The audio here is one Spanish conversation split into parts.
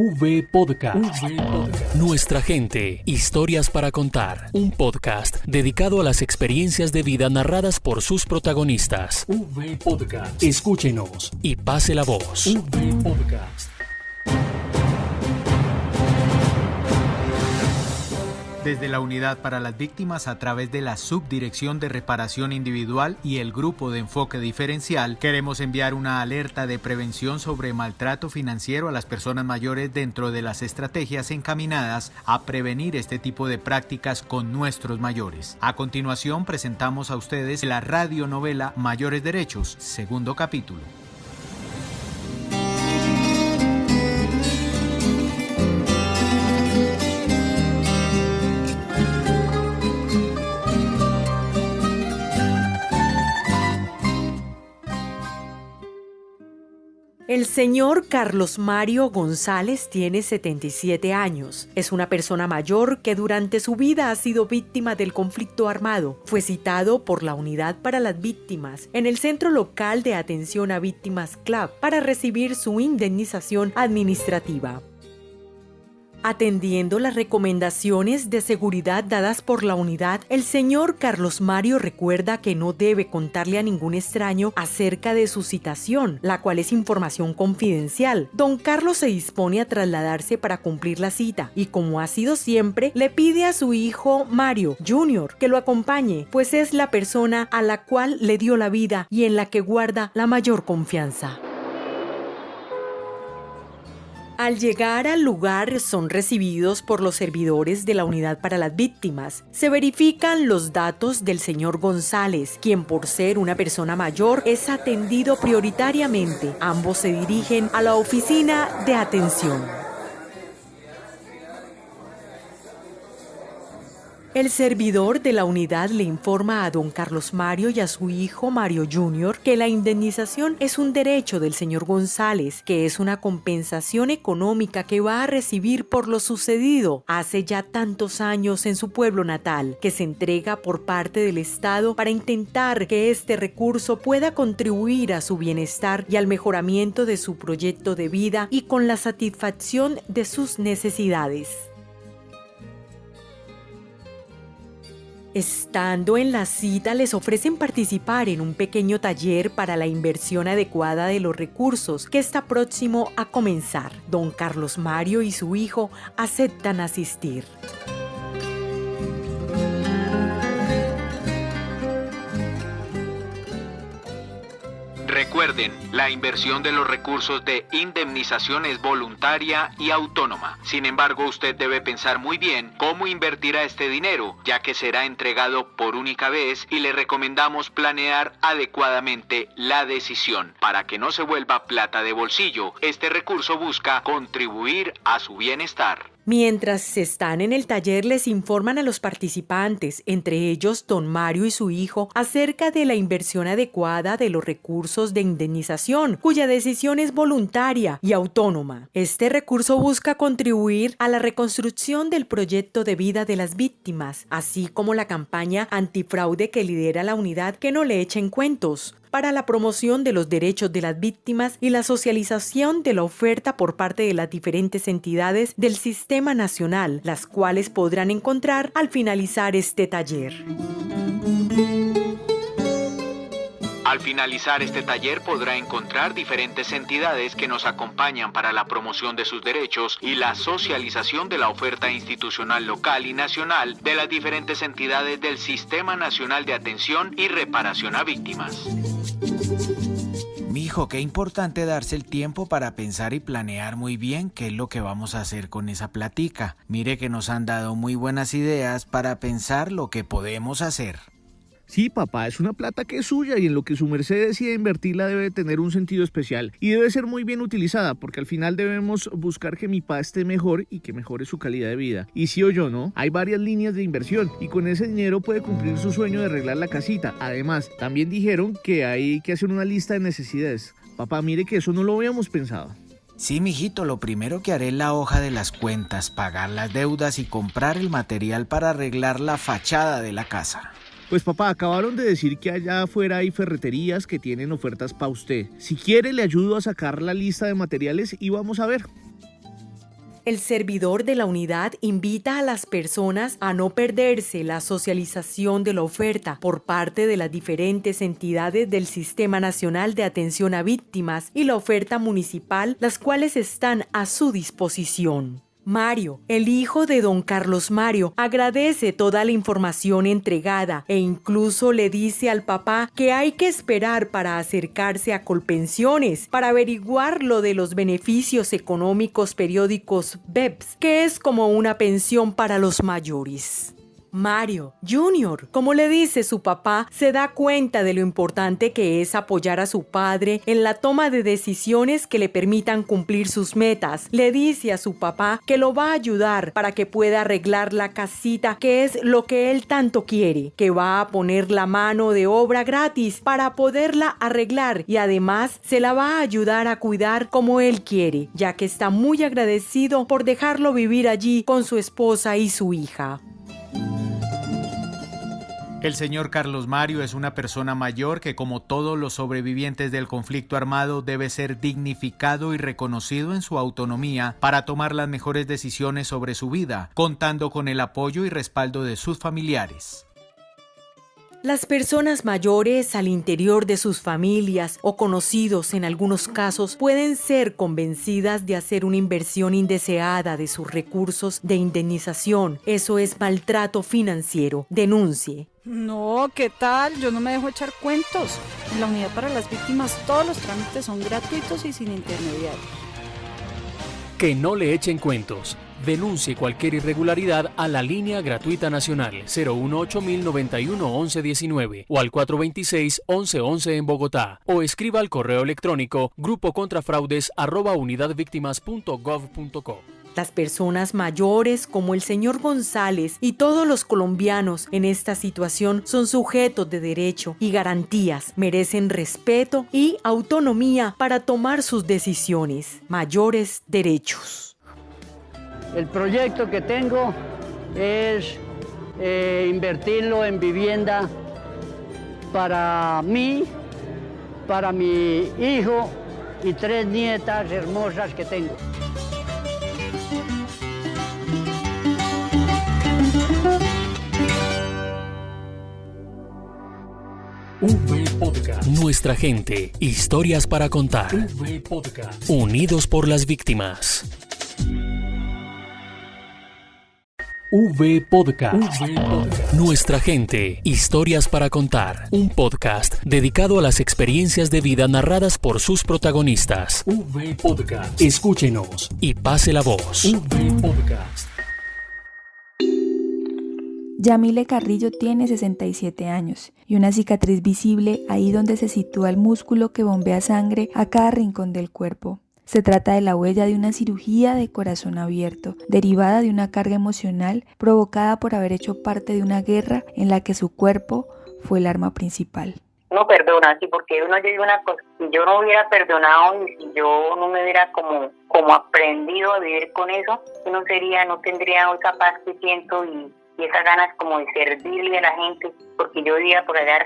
V Podcast. Nuestra gente, historias para contar. Un podcast dedicado a las experiencias de vida narradas por sus protagonistas. V Podcast. Escúchenos y pase la voz. V Podcast. Desde la Unidad para las Víctimas a través de la Subdirección de Reparación Individual y el Grupo de Enfoque Diferencial, queremos enviar una alerta de prevención sobre maltrato financiero a las personas mayores dentro de las estrategias encaminadas a prevenir este tipo de prácticas con nuestros mayores. A continuación presentamos a ustedes la radionovela Mayores Derechos, segundo capítulo. El señor Carlos Mario González tiene 77 años. Es una persona mayor que durante su vida ha sido víctima del conflicto armado. Fue citado por la Unidad para las Víctimas en el Centro Local de Atención a Víctimas CLAP para recibir su indemnización administrativa. Atendiendo las recomendaciones de seguridad dadas por la unidad, el señor Carlos Mario recuerda que no debe contarle a ningún extraño acerca de su citación, la cual es información confidencial. Don Carlos se dispone a trasladarse para cumplir la cita y como ha sido siempre, le pide a su hijo Mario Jr. que lo acompañe, pues es la persona a la cual le dio la vida y en la que guarda la mayor confianza. Al llegar al lugar son recibidos por los servidores de la Unidad para las Víctimas. Se verifican los datos del señor González, quien por ser una persona mayor es atendido prioritariamente. Ambos se dirigen a la oficina de atención. El servidor de la unidad le informa a don Carlos Mario y a su hijo Mario Jr. que la indemnización es un derecho del señor González, que es una compensación económica que va a recibir por lo sucedido hace ya tantos años en su pueblo natal, que se entrega por parte del Estado para intentar que este recurso pueda contribuir a su bienestar y al mejoramiento de su proyecto de vida y con la satisfacción de sus necesidades. Estando en la cita les ofrecen participar en un pequeño taller para la inversión adecuada de los recursos que está próximo a comenzar. Don Carlos Mario y su hijo aceptan asistir. Recuerden, la inversión de los recursos de indemnización es voluntaria y autónoma. Sin embargo, usted debe pensar muy bien cómo invertirá este dinero, ya que será entregado por única vez y le recomendamos planear adecuadamente la decisión para que no se vuelva plata de bolsillo. Este recurso busca contribuir a su bienestar. Mientras están en el taller les informan a los participantes, entre ellos don Mario y su hijo, acerca de la inversión adecuada de los recursos de indemnización, cuya decisión es voluntaria y autónoma. Este recurso busca contribuir a la reconstrucción del proyecto de vida de las víctimas, así como la campaña antifraude que lidera la unidad que no le echen cuentos para la promoción de los derechos de las víctimas y la socialización de la oferta por parte de las diferentes entidades del sistema nacional, las cuales podrán encontrar al finalizar este taller. Al finalizar este taller podrá encontrar diferentes entidades que nos acompañan para la promoción de sus derechos y la socialización de la oferta institucional local y nacional de las diferentes entidades del Sistema Nacional de Atención y Reparación a Víctimas. Mijo, qué importante darse el tiempo para pensar y planear muy bien qué es lo que vamos a hacer con esa platica. Mire que nos han dado muy buenas ideas para pensar lo que podemos hacer. Sí, papá, es una plata que es suya y en lo que su merced decide invertirla debe tener un sentido especial y debe ser muy bien utilizada porque al final debemos buscar que mi papá esté mejor y que mejore su calidad de vida. Y si o yo no, hay varias líneas de inversión y con ese dinero puede cumplir su sueño de arreglar la casita. Además, también dijeron que hay que hacer una lista de necesidades. Papá, mire que eso no lo habíamos pensado. Sí, mijito, lo primero que haré es la hoja de las cuentas, pagar las deudas y comprar el material para arreglar la fachada de la casa. Pues papá, acabaron de decir que allá afuera hay ferreterías que tienen ofertas para usted. Si quiere le ayudo a sacar la lista de materiales y vamos a ver. El servidor de la unidad invita a las personas a no perderse la socialización de la oferta por parte de las diferentes entidades del Sistema Nacional de Atención a Víctimas y la oferta municipal, las cuales están a su disposición. Mario, el hijo de don Carlos Mario, agradece toda la información entregada e incluso le dice al papá que hay que esperar para acercarse a Colpensiones para averiguar lo de los beneficios económicos periódicos BEPS, que es como una pensión para los mayores. Mario Junior, como le dice su papá, se da cuenta de lo importante que es apoyar a su padre en la toma de decisiones que le permitan cumplir sus metas. Le dice a su papá que lo va a ayudar para que pueda arreglar la casita, que es lo que él tanto quiere, que va a poner la mano de obra gratis para poderla arreglar y además se la va a ayudar a cuidar como él quiere, ya que está muy agradecido por dejarlo vivir allí con su esposa y su hija. El señor Carlos Mario es una persona mayor que como todos los sobrevivientes del conflicto armado debe ser dignificado y reconocido en su autonomía para tomar las mejores decisiones sobre su vida, contando con el apoyo y respaldo de sus familiares. Las personas mayores al interior de sus familias o conocidos en algunos casos pueden ser convencidas de hacer una inversión indeseada de sus recursos de indemnización. Eso es maltrato financiero. Denuncie. No, ¿qué tal? Yo no me dejo echar cuentos. En la unidad para las víctimas todos los trámites son gratuitos y sin intermediarios. Que no le echen cuentos. Denuncie cualquier irregularidad a la línea gratuita nacional 018 1091 1119 o al 426 1111 en Bogotá o escriba al correo electrónico grupo contrafraudes arroba unidadvictimas.gov.co. Las personas mayores como el señor González y todos los colombianos en esta situación son sujetos de derecho y garantías, merecen respeto y autonomía para tomar sus decisiones. Mayores derechos. El proyecto que tengo es eh, invertirlo en vivienda para mí, para mi hijo y tres nietas hermosas que tengo. Podcast. Nuestra gente, historias para contar. Podcast. Unidos por las víctimas. V Podcast. Nuestra gente, historias para contar. Un podcast dedicado a las experiencias de vida narradas por sus protagonistas. V Podcast. Escúchenos y pase la voz. V Podcast. Yamile Carrillo tiene 67 años y una cicatriz visible ahí donde se sitúa el músculo que bombea sangre a cada rincón del cuerpo. Se trata de la huella de una cirugía de corazón abierto, derivada de una carga emocional provocada por haber hecho parte de una guerra en la que su cuerpo fue el arma principal. No perdona, sí, porque uno dice una cosa, si yo no hubiera perdonado y si yo no me hubiera como, como aprendido a vivir con eso, no sería, no tendría esa paz que siento y, y esas ganas como de servirle a la gente, porque yo vivía por allá,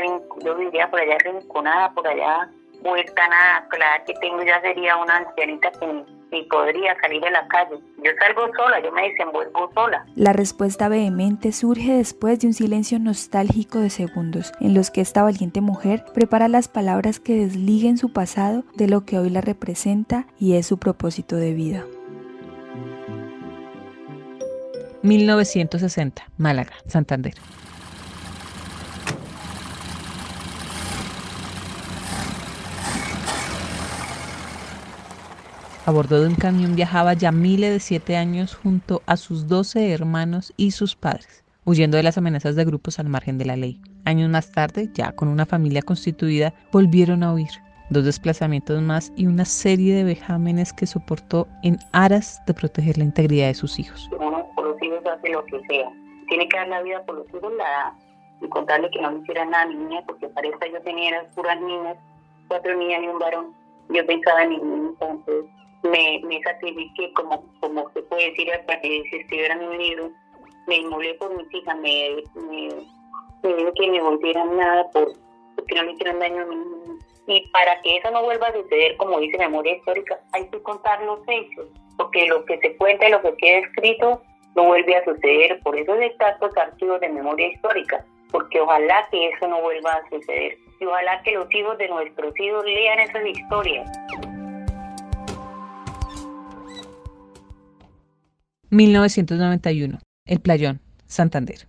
yo vivía por allá rinconada, por allá vuelta nada, la que tengo ya sería una ancianita que ni, podría salir de la calle. Yo salgo sola, yo me desenvuelvo sola. La respuesta vehemente surge después de un silencio nostálgico de segundos, en los que esta valiente mujer prepara las palabras que desliguen su pasado de lo que hoy la representa y es su propósito de vida. 1960, Málaga, Santander. A bordo de un camión viajaba Yamile de 7 años junto a sus 12 hermanos y sus padres, huyendo de las amenazas de grupos al margen de la ley. Años más tarde, ya con una familia constituida, volvieron a huir. Dos desplazamientos más y una serie de vejámenes que soportó en aras de proteger la integridad de sus hijos. Hace lo que sea. Tiene que dar la vida por los hijos la, y contarle que no me hiciera nada a mi niña, porque para eso yo tenía puras niñas, cuatro niñas y un varón. Yo pensaba en mi niña, entonces me, me sacrifiqué, como, como se puede decir, hasta que se escribiera mi libro, me inmolé por mis hijas, me, me, me que me volvieran nada por, porque no me hicieran daño a mí. Y para que eso no vuelva a suceder, como dice Memoria Histórica, hay que contar los hechos. porque lo que se cuenta y lo que queda escrito no vuelve a suceder. Por eso de estos archivos de memoria histórica, porque ojalá que eso no vuelva a suceder. Y ojalá que los hijos de nuestros hijos lean esas historias. 1991. El Playón, Santander.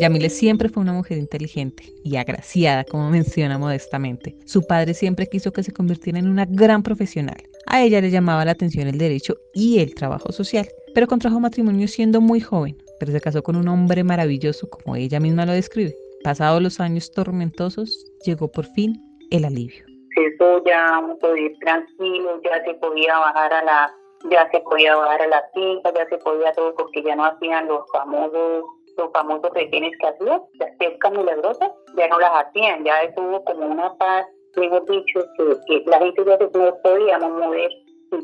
Yamile siempre fue una mujer inteligente y agraciada, como menciona modestamente. Su padre siempre quiso que se convirtiera en una gran profesional. A ella le llamaba la atención el derecho y el trabajo social, pero contrajo matrimonio siendo muy joven, pero se casó con un hombre maravilloso, como ella misma lo describe. Pasados los años tormentosos, llegó por fin el alivio. Eso ya podía ir tranquilo, ya se podía bajar a la, ya se podía bajar a la finca, ya se podía todo porque ya no hacían los famosos los famosos retenes que hacían, las pescas milagrosas, ya no las hacían, ya estuvo como una paz, mejor dicho, que, la gente ya no podíamos mover,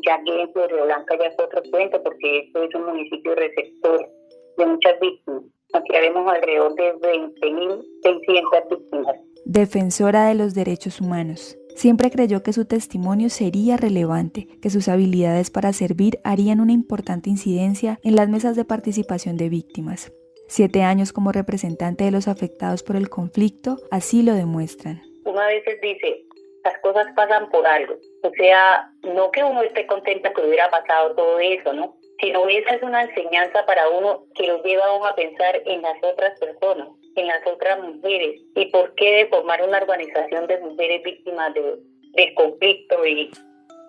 ya aquí en Florida Blanca ya fue otro cuento, porque esto es un municipio receptor de muchas víctimas. Aquí haremos alrededor de 20.600 víctimas. Defensora de los derechos humanos. Siempre creyó que su testimonio sería relevante, que sus habilidades para servir harían una importante incidencia en las mesas de participación de víctimas. Siete años como representante de los afectados por el conflicto así lo demuestran. Uno a veces dice, las cosas pasan por algo. O sea, no que uno esté contenta que hubiera pasado todo eso, ¿no? Sino esa es una enseñanza para uno que lo lleva a uno a pensar en las otras personas, en las otras mujeres. ¿Y por qué de formar una organización de mujeres víctimas de, del conflicto? ¿Y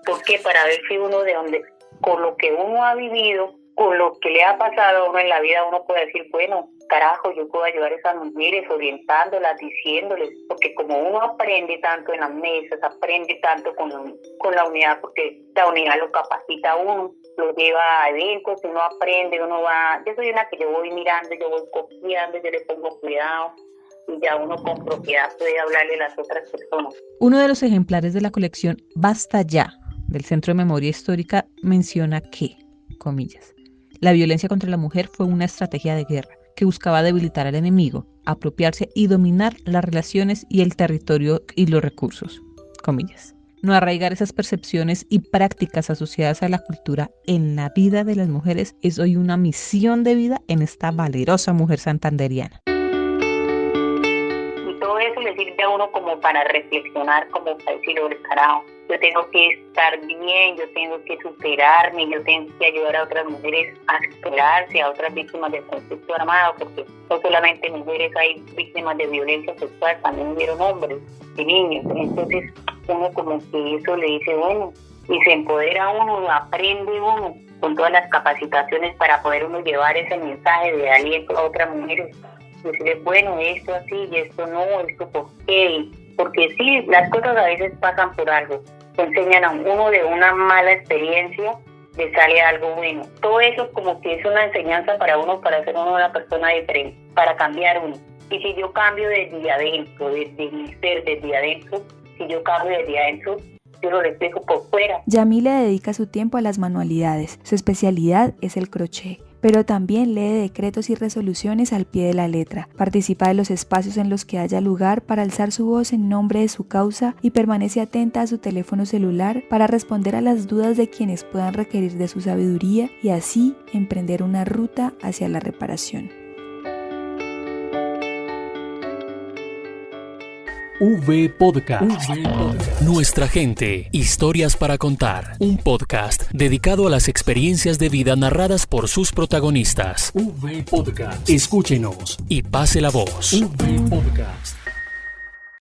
por qué? Para ver si uno de donde, con lo que uno ha vivido, con lo que le ha pasado a uno en la vida, uno puede decir, bueno, carajo, yo puedo ayudar a esas mujeres orientándolas, diciéndoles, porque como uno aprende tanto en las mesas, aprende tanto con, con la unidad, porque la unidad lo capacita a uno, lo lleva a eventos, uno aprende, uno va, yo soy una que yo voy mirando, yo voy copiando, yo le pongo cuidado, y ya uno con propiedad puede hablarle a las otras personas. Uno de los ejemplares de la colección Basta Ya, del Centro de Memoria Histórica, menciona que, comillas, la violencia contra la mujer fue una estrategia de guerra que buscaba debilitar al enemigo, apropiarse y dominar las relaciones y el territorio y los recursos. Comillas. No arraigar esas percepciones y prácticas asociadas a la cultura en la vida de las mujeres es hoy una misión de vida en esta valerosa mujer santanderiana le sirve a uno como para reflexionar, como para decir, carajo, yo tengo que estar bien, yo tengo que superarme, yo tengo que ayudar a otras mujeres a superarse, a otras víctimas del conflicto armado, porque no solamente mujeres hay víctimas de violencia sexual, también hubieron hombres y niños. Entonces uno como que eso le dice, bueno, y se empodera uno, aprende uno con todas las capacitaciones para poder uno llevar ese mensaje de aliento a otras mujeres decirles, bueno, esto así y esto no, esto por qué. Porque sí, las cosas a veces pasan por algo. enseñan a uno de una mala experiencia, le sale algo bueno. Todo eso como que es una enseñanza para uno, para ser uno una persona diferente, para cambiar uno. Y si yo cambio desde adentro, desde mi ser, desde adentro, si yo cambio desde adentro, yo lo reflejo por fuera. Yamile dedica su tiempo a las manualidades. Su especialidad es el crochet pero también lee decretos y resoluciones al pie de la letra, participa de los espacios en los que haya lugar para alzar su voz en nombre de su causa y permanece atenta a su teléfono celular para responder a las dudas de quienes puedan requerir de su sabiduría y así emprender una ruta hacia la reparación. V Podcast. Nuestra gente, historias para contar. Un podcast dedicado a las experiencias de vida narradas por sus protagonistas. V Podcast. Escúchenos y pase la voz. V Podcast.